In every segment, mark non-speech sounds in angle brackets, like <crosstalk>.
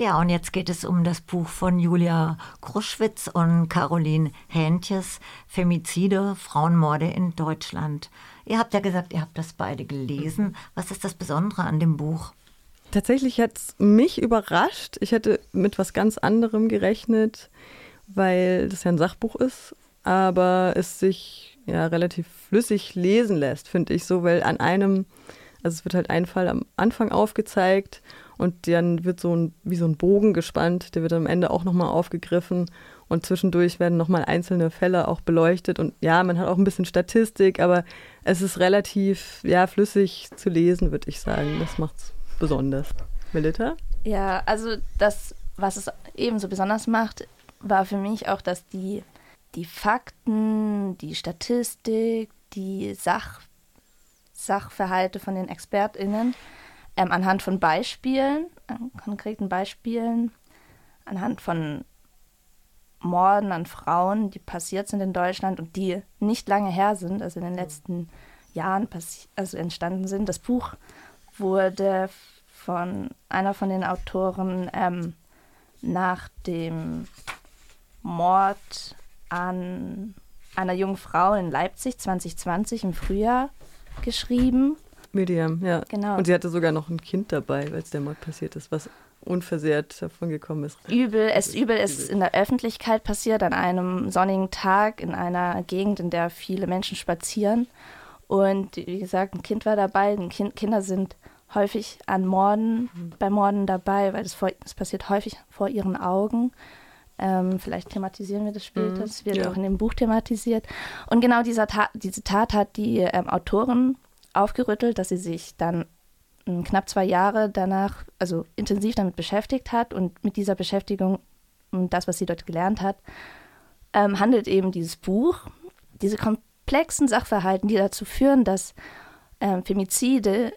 Ja, und jetzt geht es um das Buch von Julia Kruschwitz und Caroline Häntjes, Femizide, Frauenmorde in Deutschland. Ihr habt ja gesagt, ihr habt das beide gelesen. Was ist das Besondere an dem Buch? Tatsächlich hat es mich überrascht. Ich hätte mit was ganz anderem gerechnet, weil das ja ein Sachbuch ist, aber es sich ja relativ flüssig lesen lässt, finde ich so, weil an einem, also es wird halt ein Fall am Anfang aufgezeigt und dann wird so ein, wie so ein Bogen gespannt, der wird am Ende auch nochmal aufgegriffen und zwischendurch werden nochmal einzelne Fälle auch beleuchtet und ja, man hat auch ein bisschen Statistik, aber es ist relativ, ja, flüssig zu lesen, würde ich sagen. Das macht es besonders. Melita? Ja, also das, was es ebenso besonders macht, war für mich auch, dass die, die Fakten, die Statistik, die Sach, Sachverhalte von den ExpertInnen ähm, anhand von Beispielen, äh, konkreten Beispielen, anhand von Morden an Frauen, die passiert sind in Deutschland und die nicht lange her sind, also in den letzten Jahren also entstanden sind. Das Buch wurde von einer von den Autoren ähm, nach dem Mord an einer jungen Frau in Leipzig 2020 im Frühjahr geschrieben. Miriam, ja. Genau. Und sie hatte sogar noch ein Kind dabei, als der Mord passiert ist, was unversehrt davon gekommen ist. Übel, es übel ist in der Öffentlichkeit passiert, an einem sonnigen Tag in einer Gegend, in der viele Menschen spazieren. Und wie gesagt, ein Kind war dabei. Kind, Kinder sind häufig an Morden, mhm. bei Morden dabei, weil es passiert häufig vor ihren Augen. Ähm, vielleicht thematisieren wir das später. Es mhm, wird ja. auch in dem Buch thematisiert. Und genau dieser Ta diese Tat hat die ähm, Autorin aufgerüttelt, dass sie sich dann ähm, knapp zwei Jahre danach, also intensiv damit beschäftigt hat und mit dieser Beschäftigung und das, was sie dort gelernt hat, ähm, handelt eben dieses Buch, diese komplexen Sachverhalten, die dazu führen, dass ähm, Femizide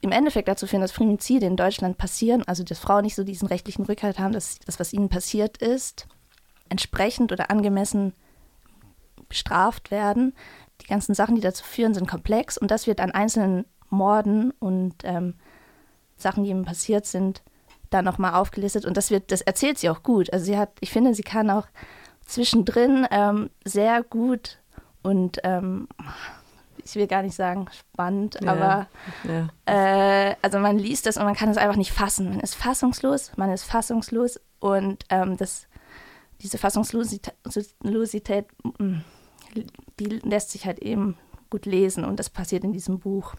im Endeffekt dazu führen, dass Femizide in Deutschland passieren, also dass Frauen nicht so diesen rechtlichen Rückhalt haben, dass das, was ihnen passiert ist, entsprechend oder angemessen bestraft werden, die ganzen Sachen, die dazu führen, sind komplex und das wird an einzelnen Morden und ähm, Sachen, die ihm passiert sind, dann nochmal aufgelistet und das wird, das erzählt sie auch gut. Also sie hat, ich finde, sie kann auch zwischendrin ähm, sehr gut und ähm, ich will gar nicht sagen spannend, ja, aber ja. Äh, also man liest das und man kann es einfach nicht fassen. Man ist fassungslos, man ist fassungslos und ähm, das, diese Fassungslosität, die lässt sich halt eben gut lesen und das passiert in diesem Buch.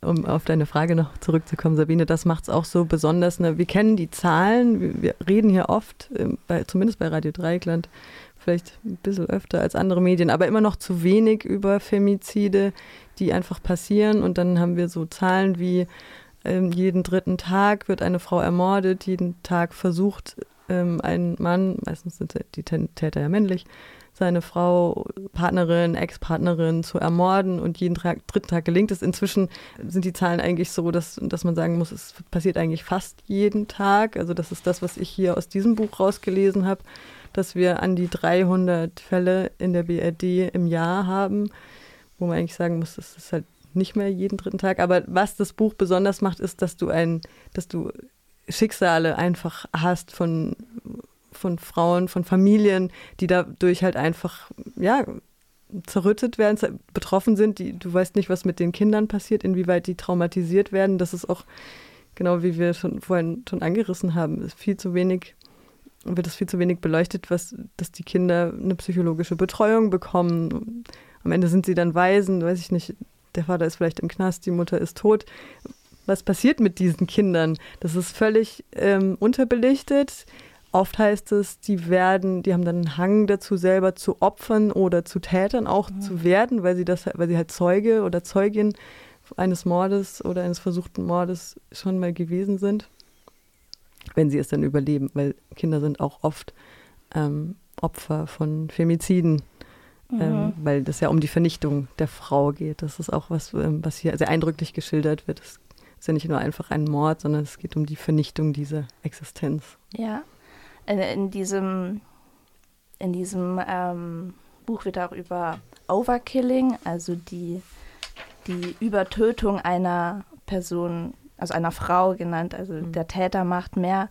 Um auf deine Frage noch zurückzukommen, Sabine, das macht es auch so besonders. Ne? Wir kennen die Zahlen, wir, reden hier oft, äh, bei, zumindest bei Radio Dreieckland, vielleicht ein bisschen öfter als andere Medien, aber immer noch zu wenig über Femizide, die einfach passieren. Und dann haben wir so Zahlen wie ähm, jeden dritten Tag wird eine Frau ermordet, jeden Tag versucht ähm, ein Mann, meistens sind die Täter ja männlich, seine Frau, Partnerin, Ex-Partnerin zu ermorden und jeden Tag, dritten Tag gelingt es. Inzwischen sind die Zahlen eigentlich so, dass, dass man sagen muss, es passiert eigentlich fast jeden Tag. Also das ist das, was ich hier aus diesem Buch rausgelesen habe, dass wir an die 300 Fälle in der BRD im Jahr haben, wo man eigentlich sagen muss, das ist halt nicht mehr jeden dritten Tag. Aber was das Buch besonders macht, ist, dass du ein, dass du Schicksale einfach hast von von Frauen, von Familien, die dadurch halt einfach, ja, zerrüttet werden, betroffen sind. Die, du weißt nicht, was mit den Kindern passiert, inwieweit die traumatisiert werden. Das ist auch, genau wie wir schon vorhin schon angerissen haben, ist viel zu wenig, wird es viel zu wenig beleuchtet, was, dass die Kinder eine psychologische Betreuung bekommen. Am Ende sind sie dann Waisen, weiß ich nicht, der Vater ist vielleicht im Knast, die Mutter ist tot. Was passiert mit diesen Kindern? Das ist völlig ähm, unterbelichtet. Oft heißt es, die werden, die haben dann einen Hang dazu, selber zu Opfern oder zu Tätern auch mhm. zu werden, weil sie das, weil sie halt Zeuge oder Zeugin eines Mordes oder eines versuchten Mordes schon mal gewesen sind, wenn sie es dann überleben, weil Kinder sind auch oft ähm, Opfer von Femiziden, mhm. ähm, weil das ja um die Vernichtung der Frau geht. Das ist auch was, ähm, was hier sehr eindrücklich geschildert wird. Es ist ja nicht nur einfach ein Mord, sondern es geht um die Vernichtung dieser Existenz. Ja, in, in diesem, in diesem ähm, Buch wird auch über Overkilling, also die, die Übertötung einer Person, also einer Frau genannt. Also mhm. der Täter macht mehr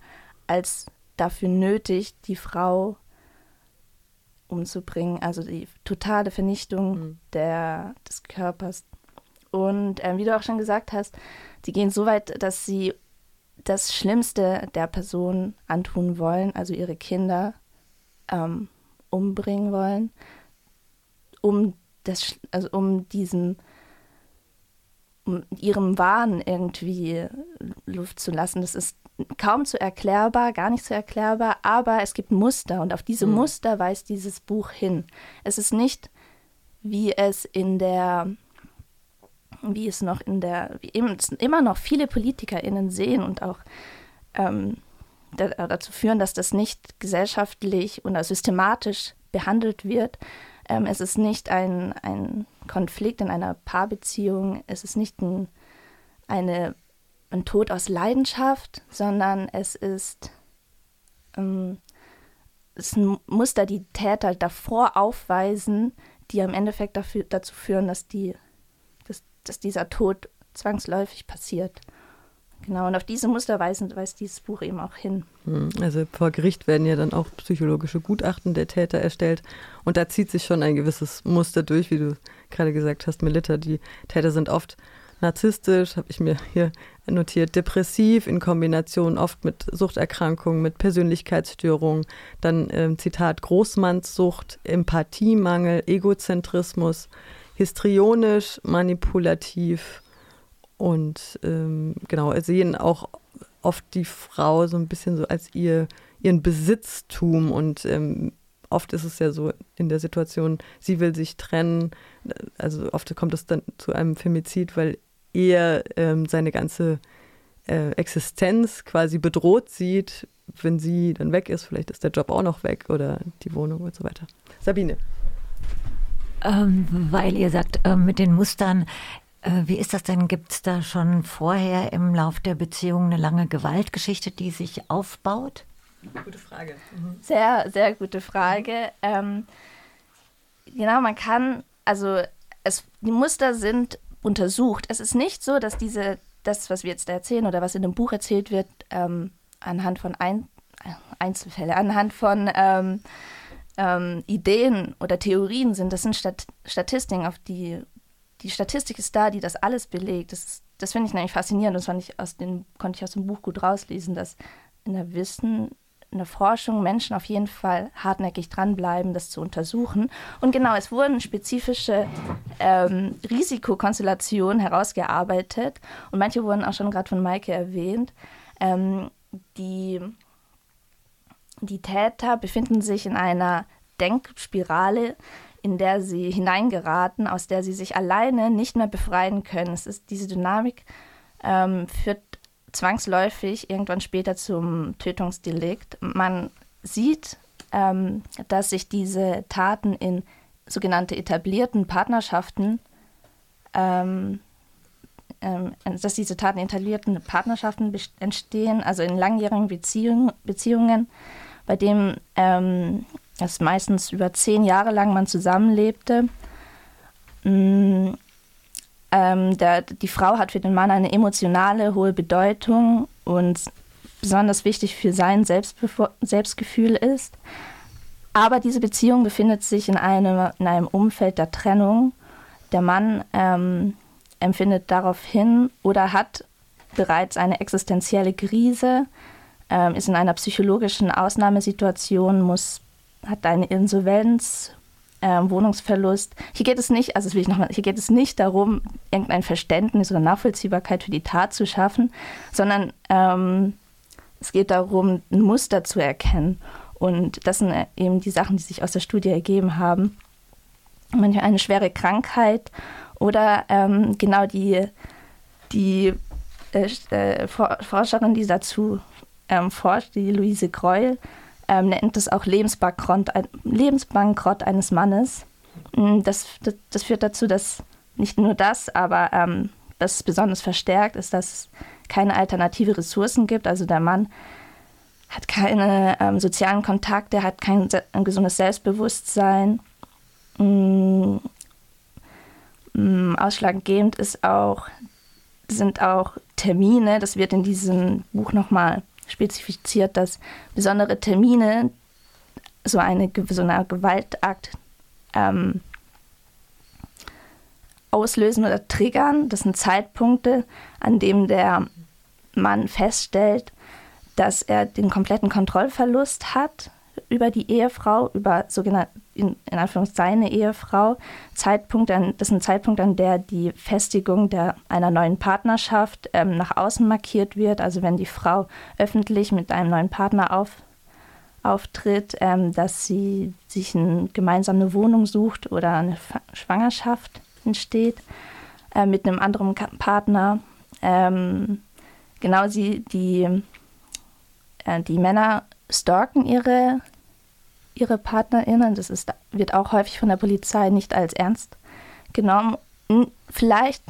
als dafür nötig, die Frau umzubringen, also die totale Vernichtung mhm. der, des Körpers. Und äh, wie du auch schon gesagt hast, sie gehen so weit, dass sie das Schlimmste der Person antun wollen, also ihre Kinder ähm, umbringen wollen, um das, also um diesem, um ihrem Wahn irgendwie Luft zu lassen. Das ist kaum zu erklärbar, gar nicht zu erklärbar, aber es gibt Muster und auf diese mhm. Muster weist dieses Buch hin. Es ist nicht, wie es in der wie es noch in der, wie immer noch viele PolitikerInnen sehen und auch ähm, dazu führen, dass das nicht gesellschaftlich oder systematisch behandelt wird. Ähm, es ist nicht ein, ein Konflikt in einer Paarbeziehung, es ist nicht ein, eine, ein Tod aus Leidenschaft, sondern es ist, ähm, es ein Muster, die Täter davor aufweisen, die am Endeffekt dafür, dazu führen, dass, die, dass, dieser Tod zwangsläufig passiert. Genau, und auf diese Muster weisen, weist dieses Buch eben auch hin. Hm, also vor Gericht werden ja dann auch psychologische Gutachten der Täter erstellt. Und da zieht sich schon ein gewisses Muster durch, wie du gerade gesagt hast, Melita. Die Täter sind oft narzisstisch, habe ich mir hier notiert, depressiv in Kombination oft mit Suchterkrankungen, mit Persönlichkeitsstörungen, dann ähm, Zitat Großmannssucht, Empathiemangel, Egozentrismus, histrionisch, manipulativ und ähm, genau, sehen auch oft die Frau so ein bisschen so als ihr, ihren Besitztum und ähm, oft ist es ja so in der Situation, sie will sich trennen, also oft kommt es dann zu einem Femizid, weil er ähm, seine ganze äh, Existenz quasi bedroht sieht, wenn sie dann weg ist, vielleicht ist der Job auch noch weg oder die Wohnung und so weiter. Sabine. Ähm, weil ihr sagt, äh, mit den Mustern, äh, wie ist das denn? Gibt es da schon vorher im Lauf der Beziehung eine lange Gewaltgeschichte, die sich aufbaut? Gute Frage. Mhm. Sehr, sehr gute Frage. Ähm, genau, man kann, also es, die Muster sind untersucht. Es ist nicht so, dass diese, das, was wir jetzt erzählen oder was in dem Buch erzählt wird, ähm, anhand von Ein Einzelfällen, anhand von ähm, ähm, Ideen oder Theorien sind. Das sind Stat Statistiken, auf die die Statistik ist da, die das alles belegt. Das, das finde ich nämlich faszinierend. Das fand ich aus dem, konnte ich aus dem Buch gut rauslesen, dass in der Wissen, in der Forschung Menschen auf jeden Fall hartnäckig dranbleiben, das zu untersuchen. Und genau, es wurden spezifische ähm, Risikokonstellationen herausgearbeitet und manche wurden auch schon gerade von Maike erwähnt. Ähm, die, die Täter befinden sich in einer Denkspirale, in der sie hineingeraten, aus der sie sich alleine nicht mehr befreien können. Es ist diese Dynamik ähm, führt zwangsläufig irgendwann später zum Tötungsdelikt. Man sieht, ähm, dass sich diese Taten in sogenannte etablierten Partnerschaften, ähm, ähm, dass diese Taten in etablierten Partnerschaften entstehen, also in langjährigen Beziehung, Beziehungen, bei dem ähm, dass meistens über zehn Jahre lang man zusammenlebte. Mm, ähm, der, die Frau hat für den Mann eine emotionale, hohe Bedeutung und besonders wichtig für sein Selbstgefühl ist. Aber diese Beziehung befindet sich in einem, in einem Umfeld der Trennung. Der Mann ähm, empfindet daraufhin oder hat bereits eine existenzielle Krise, ähm, ist in einer psychologischen Ausnahmesituation, muss hat eine Insolvenz, äh, Wohnungsverlust. Hier geht es nicht, also das will ich nochmal, hier geht es nicht darum, irgendein Verständnis oder Nachvollziehbarkeit für die Tat zu schaffen, sondern ähm, es geht darum, ein Muster zu erkennen. Und das sind eben die Sachen, die sich aus der Studie ergeben haben. Manchmal eine schwere Krankheit oder ähm, genau die, die äh, äh Forscherin, die dazu ähm, forscht, die Luise Greul, ähm, nennt es auch Lebensbankrott, Lebensbankrott eines Mannes. Mm, das, das, das, führt dazu, dass nicht nur das, aber ähm, das besonders verstärkt ist, dass es keine alternative Ressourcen gibt. Also der Mann hat keine ähm, sozialen Kontakte, hat kein ein gesundes Selbstbewusstsein. Mm, mm, ausschlaggebend ist auch, sind auch Termine, das wird in diesem Buch nochmal spezifiziert, dass besondere Termine so, eine, so eine Gewaltakt ähm, auslösen oder triggern. Das sind Zeitpunkte, an denen der Mann feststellt, dass er den kompletten Kontrollverlust hat über die Ehefrau, über sogenannte, in, in Anführungszeichen seine Ehefrau. Zeitpunkte, das sind Zeitpunkte, an der die Festigung der, einer neuen Partnerschaft ähm, nach außen markiert wird. Also wenn die Frau öffentlich mit einem neuen Partner auf, auftritt, ähm, dass sie sich eine gemeinsame Wohnung sucht oder eine Schwangerschaft entsteht äh, mit einem anderen Partner. Ähm, genau, sie, die, äh, die Männer stalken ihre, ihre PartnerInnen. Das ist, wird auch häufig von der Polizei nicht als ernst genommen. Vielleicht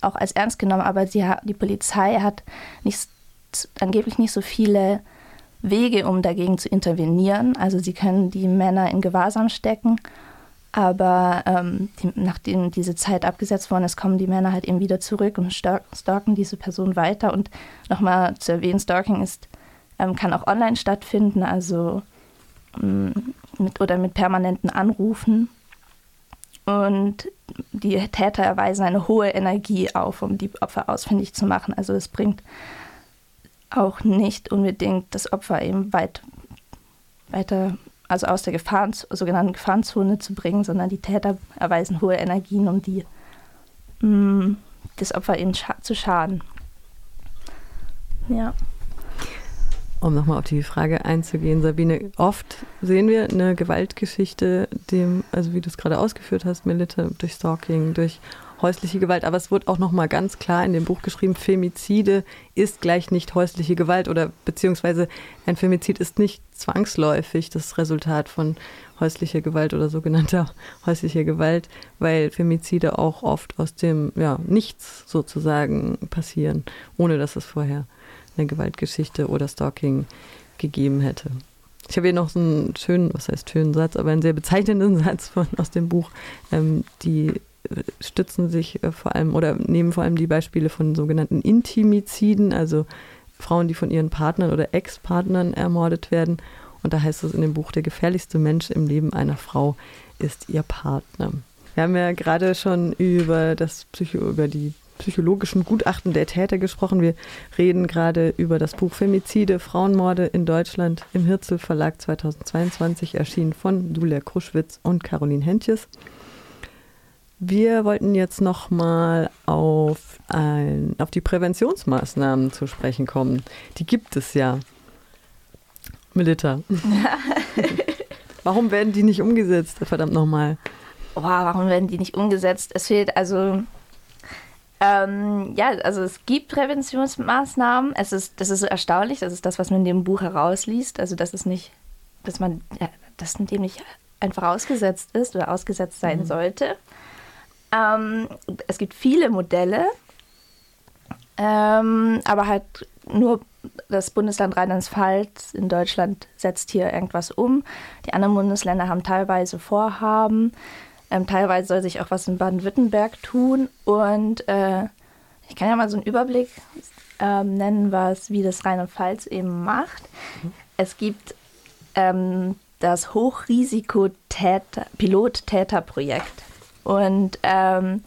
auch als ernst genommen, aber sie, die Polizei hat nicht, angeblich nicht so viele Wege, um dagegen zu intervenieren. Also sie können die Männer in Gewahrsam stecken, aber ähm, die, nachdem diese Zeit abgesetzt worden ist, kommen die Männer halt eben wieder zurück und stalken diese Person weiter. Und nochmal zu erwähnen, Stalking ist, ähm, kann auch online stattfinden, also mit, oder mit permanenten Anrufen. Und die Täter erweisen eine hohe Energie auf, um die Opfer ausfindig zu machen. Also es bringt auch nicht unbedingt das Opfer eben weit weiter, also aus der Gefahren, sogenannten Gefahrenzone zu bringen, sondern die Täter erweisen hohe Energien, um die mh, mm, das Opfer eben scha zu schaden. Ja. Um nochmal auf die Frage einzugehen, Sabine, oft sehen wir eine Gewaltgeschichte, dem, also wie du es gerade ausgeführt hast, Melita, durch Stalking, durch häusliche Gewalt. Aber es wird auch nochmal ganz klar in dem Buch geschrieben, Femizide ist gleich nicht häusliche Gewalt oder beziehungsweise ein Femizid ist nicht zwangsläufig das Resultat von häuslicher Gewalt oder sogenannter <laughs> häuslicher Gewalt, weil Femizide auch oft aus dem ja, Nichts sozusagen passieren, ohne dass es vorher eine Gewaltgeschichte oder Stalking gegeben hätte. Ich habe hier noch so einen schönen, was heißt schönen Satz, aber einen sehr bezeichnenden <laughs> Satz von, aus dem Buch. Ähm, die stützen sich äh, vor allem oder nehmen vor allem die Beispiele von sogenannten Intimiziden, also Frauen, die von ihren Partnern oder Ex-Partnern ermordet werden. Und da heißt es in dem Buch, der gefährlichste Mensch im Leben einer Frau ist ihr Partner. Wir haben ja gerade schon über das Psycho, über die psychologischen Gutachten der Täter gesprochen. Wir reden gerade über das Buch Femizide, Frauenmorde in Deutschland im Hirzel Verlag 2022, erschienen von Julia Kruschwitz und Caroline Hentjes. Wir wollten jetzt noch mal auf, ein, auf die Präventionsmaßnahmen zu sprechen kommen. Die gibt es ja. Melita. <laughs> warum werden die nicht umgesetzt? Verdammt nochmal. Oh, warum werden die nicht umgesetzt? Es fehlt also. Ähm, ja, also es gibt Präventionsmaßnahmen. Es ist, das ist so erstaunlich. Das ist das, was man in dem Buch herausliest. Also, dass es nicht, dass man, ja, dass dem nicht einfach ausgesetzt ist oder ausgesetzt sein mhm. sollte. Ähm, es gibt viele Modelle, ähm, aber halt nur das Bundesland Rheinland-Pfalz in Deutschland setzt hier irgendwas um. Die anderen Bundesländer haben teilweise Vorhaben. Ähm, teilweise soll sich auch was in Baden-Württemberg tun. Und äh, ich kann ja mal so einen Überblick ähm, nennen, was, wie das Rheinland-Pfalz eben macht. Mhm. Es gibt ähm, das Hochrisiko-Pilot-Täter-Projekt. Und ähm,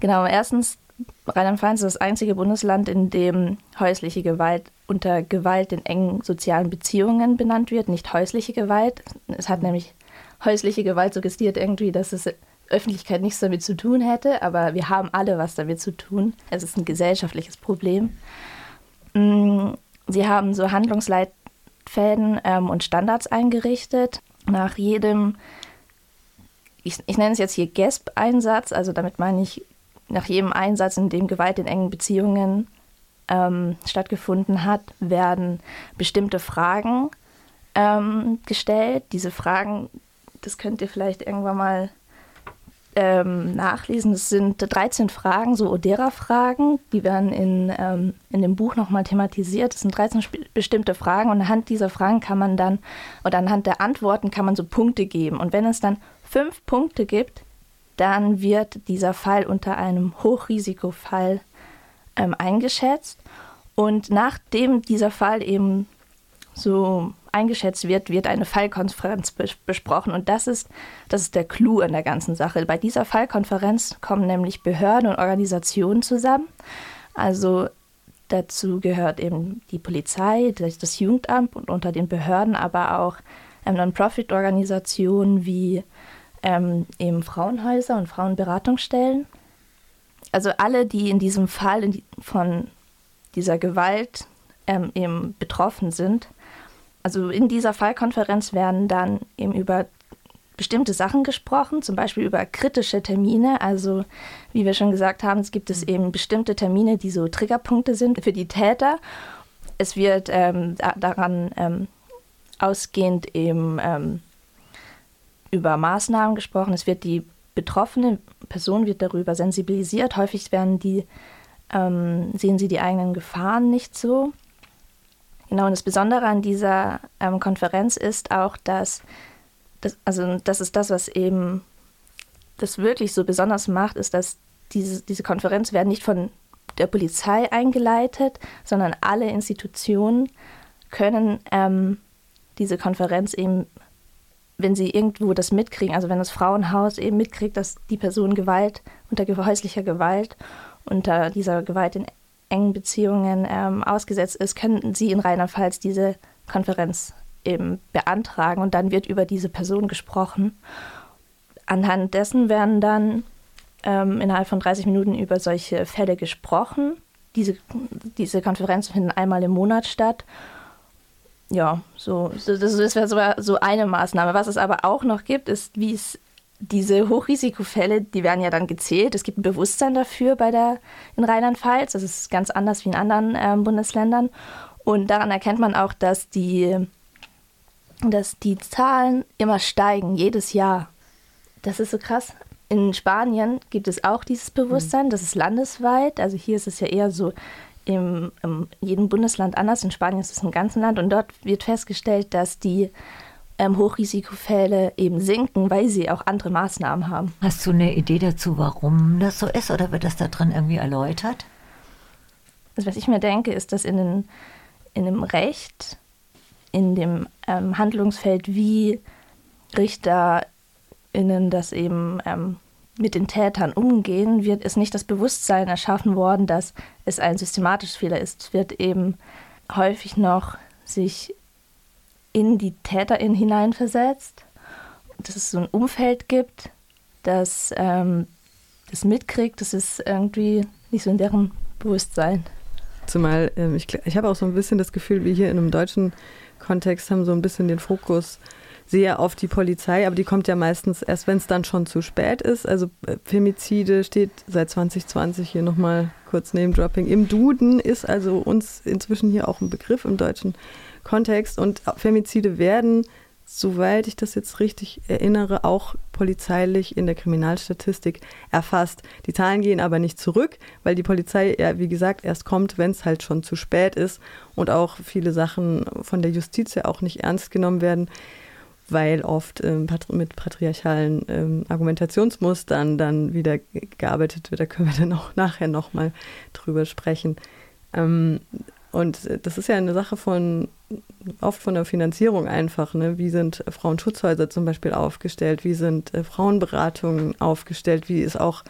genau, erstens, Rheinland-Pfalz ist das einzige Bundesland, in dem häusliche Gewalt unter Gewalt in engen sozialen Beziehungen benannt wird, nicht häusliche Gewalt. Es hat nämlich häusliche Gewalt suggestiert irgendwie, dass es Öffentlichkeit nichts damit zu tun hätte, aber wir haben alle was damit zu tun. Es ist ein gesellschaftliches Problem. Mm, sie haben so Handlungsleitfäden ähm, und Standards eingerichtet. Nach jedem ich, ich nenne es jetzt hier GASP-Einsatz, also damit meine ich nach jedem Einsatz, in dem Gewalt in engen Beziehungen ähm, stattgefunden hat, werden bestimmte Fragen ähm, gestellt. Diese Fragen, das könnt ihr vielleicht irgendwann mal ähm, nachlesen. Das sind 13 Fragen, so Odera-Fragen, die werden in, ähm, in dem Buch nochmal thematisiert. Das sind 13 bestimmte Fragen und anhand dieser Fragen kann man dann, oder anhand der Antworten kann man so Punkte geben. Und wenn es dann fünf Punkte gibt, dann wird dieser Fall unter einem Hochrisikofall ähm, eingeschätzt. Und nachdem dieser Fall eben so eingeschätzt wird, wird eine Fallkonferenz bes besprochen. Und das ist, das ist der Clou an der ganzen Sache. Bei dieser Fallkonferenz kommen nämlich Behörden und Organisationen zusammen. Also dazu gehört eben die Polizei, das Jugendamt und unter den Behörden aber auch ähm, Non-Profit-Organisationen wie ähm, eben Frauenhäuser und Frauenberatungsstellen. Also alle, die in diesem Fall in die, von dieser Gewalt ähm, eben betroffen sind. Also in dieser Fallkonferenz werden dann eben über bestimmte Sachen gesprochen, zum Beispiel über kritische Termine. Also wie wir schon gesagt haben, es gibt es eben bestimmte Termine, die so Triggerpunkte sind für die Täter. Es wird ähm, daran ähm, ausgehend eben ähm, über Maßnahmen gesprochen. Es wird die betroffene Person wird darüber sensibilisiert. Häufig werden die ähm, sehen sie die eigenen Gefahren nicht so. Genau, und das Besondere an dieser ähm, Konferenz ist auch, dass, das, also das ist das, was eben das wirklich so besonders macht, ist, dass diese, diese Konferenz werden nicht von der Polizei eingeleitet, sondern alle Institutionen können ähm, diese Konferenz eben, wenn sie irgendwo das mitkriegen, also wenn das Frauenhaus eben mitkriegt, dass die Person Gewalt unter häuslicher Gewalt unter dieser Gewalt in engen Beziehungen ähm, ausgesetzt ist, können Sie in Rheinland-Pfalz diese Konferenz eben beantragen und dann wird über diese Person gesprochen. Anhand dessen werden dann ähm, innerhalb von 30 Minuten über solche Fälle gesprochen. Diese, diese Konferenzen finden einmal im Monat statt. Ja, so, das, das wäre so eine Maßnahme. Was es aber auch noch gibt, ist, wie es diese Hochrisikofälle, die werden ja dann gezählt. Es gibt ein Bewusstsein dafür bei der in Rheinland-Pfalz. Das ist ganz anders wie in anderen äh, Bundesländern. Und daran erkennt man auch, dass die, dass die Zahlen immer steigen, jedes Jahr. Das ist so krass. In Spanien gibt es auch dieses Bewusstsein, das ist landesweit. Also hier ist es ja eher so im, in jedem Bundesland anders. In Spanien ist es im ganzen Land. Und dort wird festgestellt, dass die ähm, Hochrisikofälle eben sinken, weil sie auch andere Maßnahmen haben. Hast du eine Idee dazu, warum das so ist oder wird das da drin irgendwie erläutert? Also was ich mir denke, ist, dass in, den, in dem Recht, in dem ähm, Handlungsfeld, wie RichterInnen das eben ähm, mit den Tätern umgehen, wird es nicht das Bewusstsein erschaffen worden, dass es ein systematischer Fehler ist. Es wird eben häufig noch sich in die Täterin hineinversetzt, dass es so ein Umfeld gibt, das ähm, das mitkriegt, das ist irgendwie nicht so in deren Bewusstsein. Zumal ähm, ich, ich habe auch so ein bisschen das Gefühl, wir hier in einem deutschen Kontext haben so ein bisschen den Fokus sehr auf die Polizei, aber die kommt ja meistens erst, wenn es dann schon zu spät ist. Also äh, Femizide steht seit 2020 hier nochmal kurz Name Dropping im Duden, ist also uns inzwischen hier auch ein Begriff im deutschen Kontext und Femizide werden, soweit ich das jetzt richtig erinnere, auch polizeilich in der Kriminalstatistik erfasst. Die Zahlen gehen aber nicht zurück, weil die Polizei ja, wie gesagt, erst kommt, wenn es halt schon zu spät ist und auch viele Sachen von der Justiz ja auch nicht ernst genommen werden weil oft ähm, mit patriarchalen ähm, Argumentationsmustern dann wieder gearbeitet wird. Da können wir dann auch nachher nochmal drüber sprechen. Ähm, und das ist ja eine Sache von oft von der Finanzierung einfach. Ne? Wie sind Frauenschutzhäuser zum Beispiel aufgestellt? Wie sind äh, Frauenberatungen aufgestellt? Wie ist auch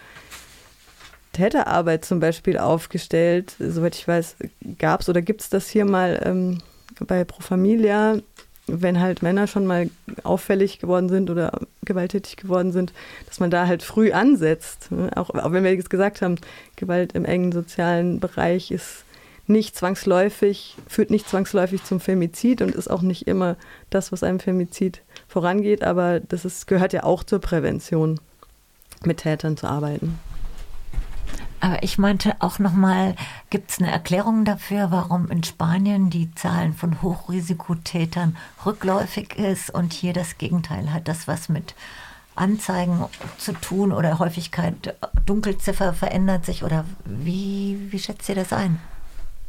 Täterarbeit zum Beispiel aufgestellt? Soweit ich weiß, gab es oder gibt es das hier mal ähm, bei Pro Familia, wenn halt Männer schon mal auffällig geworden sind oder gewalttätig geworden sind, dass man da halt früh ansetzt. Ne? Auch, auch wenn wir jetzt gesagt haben, Gewalt im engen sozialen Bereich ist nicht zwangsläufig, führt nicht zwangsläufig zum Femizid und ist auch nicht immer das, was einem Femizid vorangeht, aber das ist, gehört ja auch zur Prävention, mit Tätern zu arbeiten. Aber ich meinte auch nochmal, gibt es eine Erklärung dafür, warum in Spanien die Zahlen von Hochrisikotätern rückläufig ist und hier das Gegenteil hat das was mit Anzeigen zu tun oder Häufigkeit Dunkelziffer verändert sich oder wie, wie schätzt ihr das ein?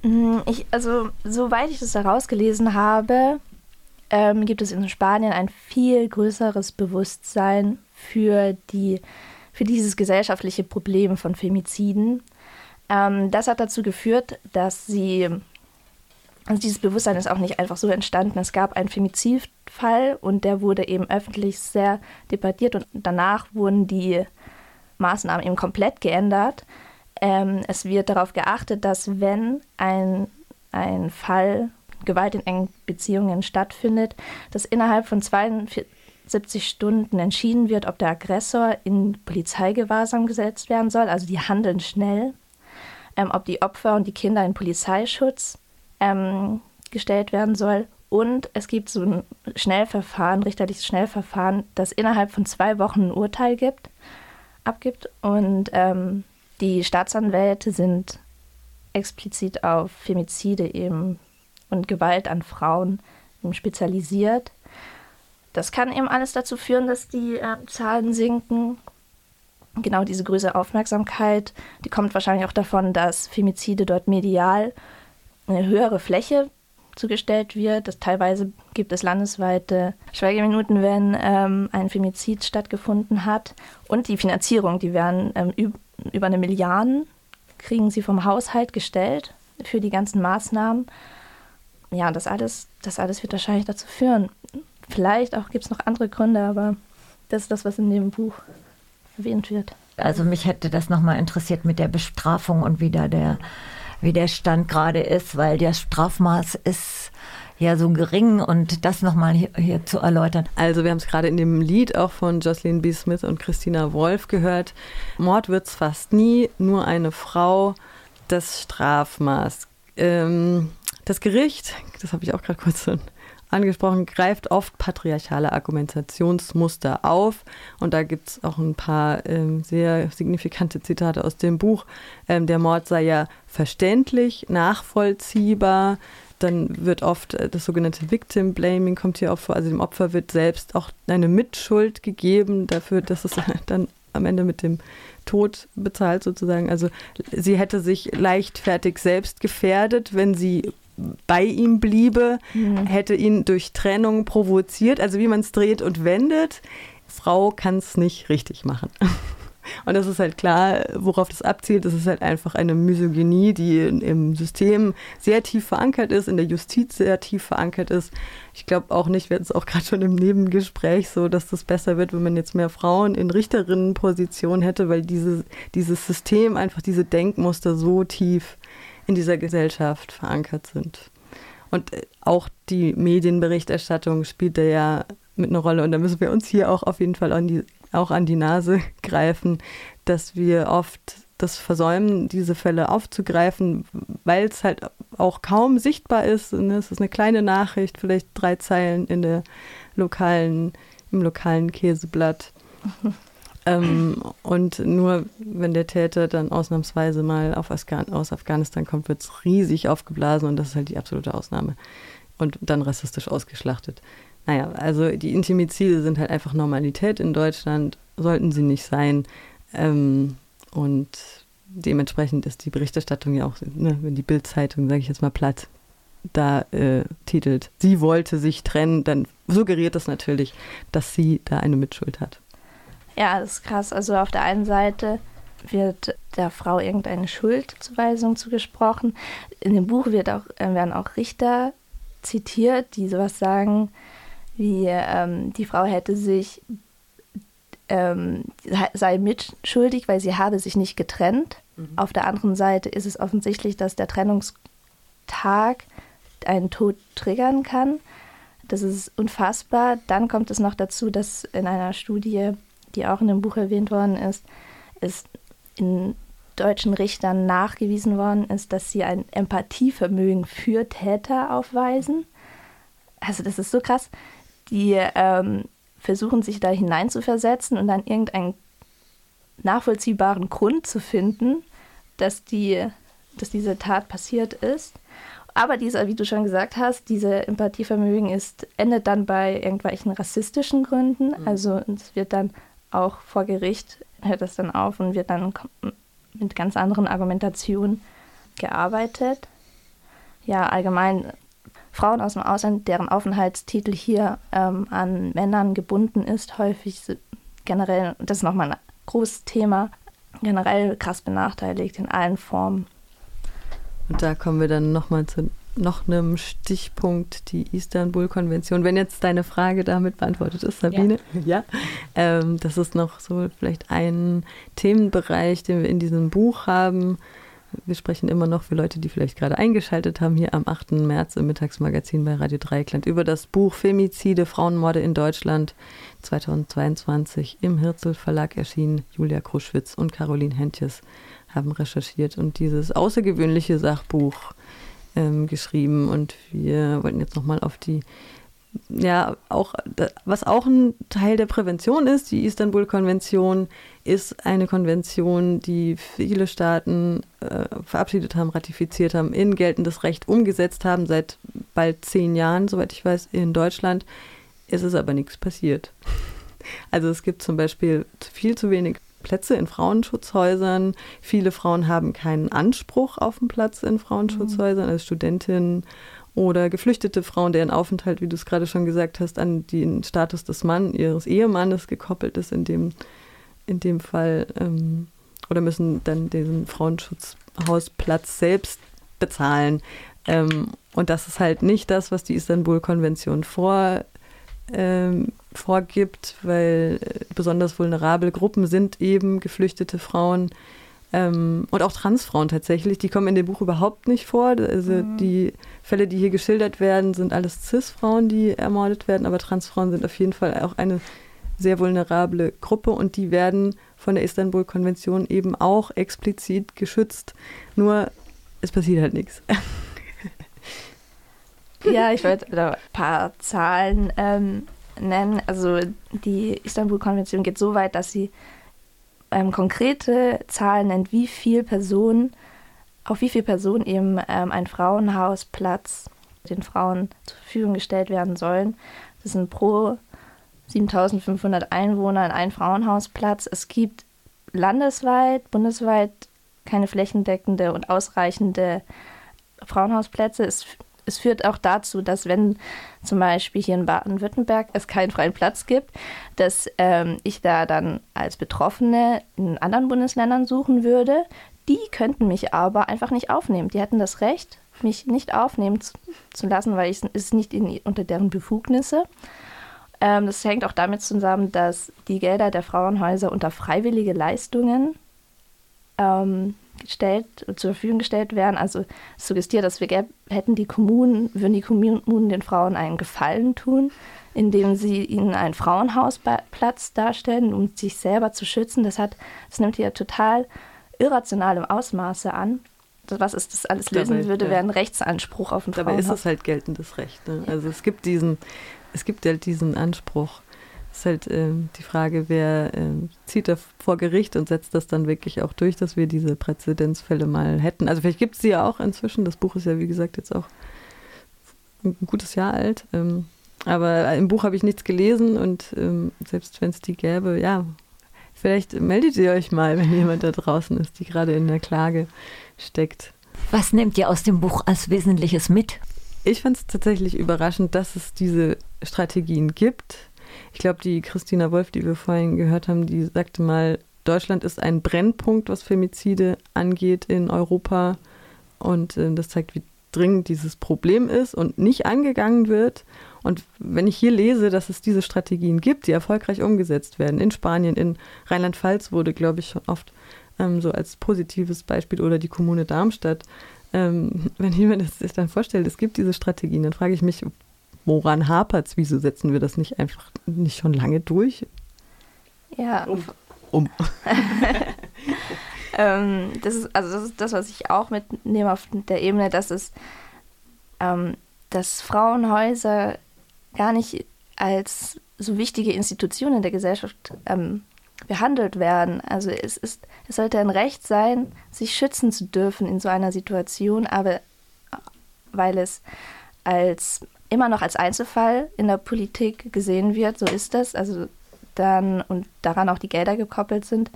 Mm, ich, also, soweit ich das herausgelesen habe, ähm, gibt es in Spanien ein viel größeres Bewusstsein für, die, für dieses gesellschaftliche Problem von Femiziden. Ähm, das hat dazu geführt, dass sie Also dieses Bewusstsein ist auch nicht einfach so entstanden. Es gab einen Femizidfall und der wurde eben öffentlich sehr debattiert und danach wurden die Maßnahmen eben komplett geändert. Ähm, es wird darauf geachtet, dass wenn ein, ein Fall Gewalt in engen Beziehungen stattfindet, dass innerhalb von 42 Stunden entschieden wird, ob der Aggressor in Polizeigewahrsam gesetzt werden soll, also die handeln schnell, ähm, ob die Opfer und die Kinder in Polizeischutz ähm, gestellt werden soll. Und es gibt so ein Schnellverfahren, richterliches Schnellverfahren, das innerhalb von zwei Wochen ein Urteil gibt, abgibt. Und ähm, die Staatsanwälte sind explizit auf Femizide eben und Gewalt an Frauen spezialisiert. Das kann eben alles dazu führen, dass die äh, Zahlen sinken. Genau diese größere Aufmerksamkeit, die kommt wahrscheinlich auch davon, dass Femizide dort medial eine höhere Fläche zugestellt wird. Das teilweise gibt es landesweite Schweigeminuten, wenn ähm, ein Femizid stattgefunden hat. Und die Finanzierung, die werden ähm, über eine Milliarde kriegen sie vom Haushalt gestellt für die ganzen Maßnahmen ja, das alles, das alles wird wahrscheinlich dazu führen. Vielleicht auch gibt es noch andere Gründe, aber das ist das, was in dem Buch erwähnt wird. Also mich hätte das nochmal interessiert mit der Bestrafung und wie da der, wie der Stand gerade ist, weil das Strafmaß ist ja so gering und das nochmal hier, hier zu erläutern. Also wir haben es gerade in dem Lied auch von Jocelyn B. Smith und Christina Wolf gehört. Mord wird es fast nie, nur eine Frau, das Strafmaß. Ähm, das Gericht, das habe ich auch gerade kurz angesprochen, greift oft patriarchale Argumentationsmuster auf. Und da gibt es auch ein paar ähm, sehr signifikante Zitate aus dem Buch. Ähm, der Mord sei ja verständlich, nachvollziehbar. Dann wird oft äh, das sogenannte Victim Blaming kommt hier auch vor. Also dem Opfer wird selbst auch eine Mitschuld gegeben dafür, dass es <laughs> dann am Ende mit dem Tod bezahlt sozusagen. Also sie hätte sich leichtfertig selbst gefährdet, wenn sie bei ihm bliebe, mhm. hätte ihn durch Trennung provoziert. Also wie man es dreht und wendet, Frau kann es nicht richtig machen. <laughs> Und das ist halt klar, worauf das abzielt. Das ist halt einfach eine Misogynie, die im System sehr tief verankert ist, in der Justiz sehr tief verankert ist. Ich glaube auch nicht, wir hatten es auch <laughs> gerade schon im Nebengespräch so, dass das besser wird, wenn man jetzt mehr Frauen in Richterinnenpositionen hätte, weil diese, dieses System, einfach diese Denkmuster so tief in dieser Gesellschaft verankert sind. Und äh, auch die Medienberichterstattung spielt da ja mit einer Rolle. Und da müssen wir uns hier auch auf jeden Fall an die, auch an die Nase <laughs> greifen, dass wir oft das versäumen, diese Fälle aufzugreifen, weil es halt auch kaum sichtbar ist. Ne? Es ist eine kleine Nachricht, vielleicht drei Zeilen in der lokalen, im lokalen Käseblatt. <laughs> Ähm, und nur wenn der Täter dann ausnahmsweise mal Afghan aus Afghanistan kommt, wird es riesig aufgeblasen und das ist halt die absolute Ausnahme. Und dann rassistisch ausgeschlachtet. Naja, also die Intimizide sind halt einfach Normalität in Deutschland, sollten sie nicht sein. Ähm, und dementsprechend ist die Berichterstattung ja auch, ne, wenn die Bildzeitung, sage ich jetzt mal platt, da äh, titelt, sie wollte sich trennen, dann suggeriert das natürlich, dass sie da eine Mitschuld hat. Ja, das ist krass. Also auf der einen Seite wird der Frau irgendeine Schuldzuweisung zugesprochen. In dem Buch wird auch, äh, werden auch Richter zitiert, die sowas sagen wie ähm, die Frau hätte sich ähm, sei mitschuldig, weil sie habe sich nicht getrennt. Mhm. Auf der anderen Seite ist es offensichtlich, dass der Trennungstag einen Tod triggern kann. Das ist unfassbar. Dann kommt es noch dazu, dass in einer Studie die auch in dem Buch erwähnt worden ist, ist in deutschen Richtern nachgewiesen worden ist, dass sie ein Empathievermögen für Täter aufweisen. Also das ist so krass. Die ähm, versuchen sich da hineinzuversetzen und dann irgendeinen nachvollziehbaren Grund zu finden, dass, die, dass diese Tat passiert ist. Aber dieser, wie du schon gesagt hast, diese Empathievermögen ist, endet dann bei irgendwelchen rassistischen Gründen. Mhm. Also es wird dann auch vor Gericht hört das dann auf und wird dann mit ganz anderen Argumentationen gearbeitet. Ja, allgemein Frauen aus dem Ausland, deren Aufenthaltstitel hier ähm, an Männern gebunden ist, häufig generell, das ist nochmal ein großes Thema, generell krass benachteiligt in allen Formen. Und da kommen wir dann nochmal zu noch einem Stichpunkt die Istanbul-Konvention. Wenn jetzt deine Frage damit beantwortet ist, Sabine, ja, <laughs> ja ähm, das ist noch so vielleicht ein Themenbereich, den wir in diesem Buch haben. Wir sprechen immer noch für Leute, die vielleicht gerade eingeschaltet haben, hier am 8. März im Mittagsmagazin bei Radio Dreieckland über das Buch Femizide, Frauenmorde in Deutschland 2022 im Hirzel Verlag erschienen. Julia Kruschwitz und Caroline Hentjes haben recherchiert und dieses außergewöhnliche Sachbuch ähm, geschrieben. Und wir wollten jetzt nochmal auf die, ja, auch, was auch ein Teil der Prävention ist, die Istanbul-Konvention ist eine Konvention, die viele Staaten äh, verabschiedet haben, ratifiziert haben, in geltendes Recht umgesetzt haben, seit bald zehn Jahren, soweit ich weiß, in Deutschland. Es ist aber nichts passiert. Also es gibt zum Beispiel viel zu wenig Plätze in Frauenschutzhäusern. Viele Frauen haben keinen Anspruch auf einen Platz in Frauenschutzhäusern als Studentin oder geflüchtete Frauen, deren Aufenthalt, wie du es gerade schon gesagt hast, an den Status des Mann, ihres Ehemannes gekoppelt ist in dem, in dem Fall ähm, oder müssen dann diesen Frauenschutzhausplatz selbst bezahlen. Ähm, und das ist halt nicht das, was die Istanbul-Konvention vor, ähm, vorgibt, weil äh, besonders vulnerable Gruppen sind eben geflüchtete Frauen ähm, und auch Transfrauen tatsächlich. Die kommen in dem Buch überhaupt nicht vor. Also mhm. die Fälle, die hier geschildert werden, sind alles Cis-Frauen, die ermordet werden, aber Transfrauen sind auf jeden Fall auch eine sehr vulnerable Gruppe und die werden von der Istanbul-Konvention eben auch explizit geschützt. Nur es passiert halt nichts. <laughs> Ja, ich wollte ein paar Zahlen ähm, nennen. Also die Istanbul-Konvention geht so weit, dass sie ähm, konkrete Zahlen nennt, wie viele Personen, auf wie viele Personen eben ähm, ein Frauenhausplatz den Frauen zur Verfügung gestellt werden sollen. Das sind pro 7500 Einwohner in ein Frauenhausplatz. Es gibt landesweit, bundesweit keine flächendeckende und ausreichende Frauenhausplätze. Es es führt auch dazu, dass wenn zum Beispiel hier in Baden-Württemberg es keinen freien Platz gibt, dass ähm, ich da dann als Betroffene in anderen Bundesländern suchen würde. Die könnten mich aber einfach nicht aufnehmen. Die hätten das Recht, mich nicht aufnehmen zu, zu lassen, weil es ist nicht in, unter deren Befugnisse. Ähm, das hängt auch damit zusammen, dass die Gelder der Frauenhäuser unter freiwillige Leistungen ähm, gestellt, zur Verfügung gestellt werden. Also es suggestiert, dass wir hätten die Kommunen, würden die Kommunen den Frauen einen Gefallen tun, indem sie ihnen einen Frauenhausplatz darstellen, um sich selber zu schützen. Das hat, das nimmt hier total irrationale Ausmaße an. Was es das alles lösen dabei, würde, wäre ein Rechtsanspruch auf ein Dabei Frauenhaus. ist es halt geltendes Recht. Ne? Also es gibt diesen, es gibt halt diesen Anspruch ist halt äh, die Frage, wer äh, zieht da vor Gericht und setzt das dann wirklich auch durch, dass wir diese Präzedenzfälle mal hätten. Also vielleicht gibt es sie ja auch inzwischen. Das Buch ist ja, wie gesagt, jetzt auch ein gutes Jahr alt. Ähm, aber im Buch habe ich nichts gelesen und ähm, selbst wenn es die gäbe, ja, vielleicht meldet ihr euch mal, <laughs> wenn jemand da draußen ist, die gerade in der Klage steckt. Was nehmt ihr aus dem Buch als Wesentliches mit? Ich fand es tatsächlich überraschend, dass es diese Strategien gibt ich glaube, die Christina Wolf, die wir vorhin gehört haben, die sagte mal, Deutschland ist ein Brennpunkt, was Femizide angeht in Europa. Und äh, das zeigt, wie dringend dieses Problem ist und nicht angegangen wird. Und wenn ich hier lese, dass es diese Strategien gibt, die erfolgreich umgesetzt werden, in Spanien, in Rheinland-Pfalz wurde, glaube ich, oft ähm, so als positives Beispiel oder die Kommune Darmstadt. Ähm, <laughs> wenn jemand sich dann vorstellt, es gibt diese Strategien, dann frage ich mich, woran hapert es? Wieso setzen wir das nicht einfach nicht schon lange durch? Ja. Um. um. <laughs> ähm, das ist also das ist das, was ich auch mitnehme auf der Ebene, dass es ähm, dass Frauenhäuser gar nicht als so wichtige Institutionen der Gesellschaft ähm, behandelt werden. Also es ist, es sollte ein Recht sein, sich schützen zu dürfen in so einer Situation, aber weil es als immer noch als Einzelfall in der Politik gesehen wird, so ist das, also dann und daran auch die Gelder gekoppelt sind,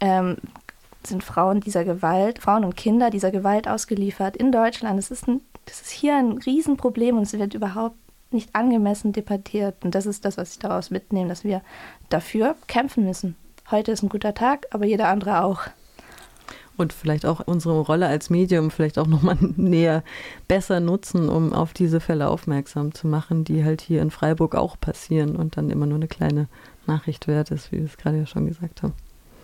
ähm, sind Frauen dieser Gewalt, Frauen und Kinder dieser Gewalt ausgeliefert in Deutschland. Das ist, ein, das ist hier ein Riesenproblem und es wird überhaupt nicht angemessen debattiert. Und das ist das, was ich daraus mitnehme, dass wir dafür kämpfen müssen. Heute ist ein guter Tag, aber jeder andere auch. Und vielleicht auch unsere Rolle als Medium vielleicht auch <laughs> nochmal näher besser nutzen, um auf diese Fälle aufmerksam zu machen, die halt hier in Freiburg auch passieren und dann immer nur eine kleine Nachricht wert ist, wie wir es gerade ja schon gesagt haben.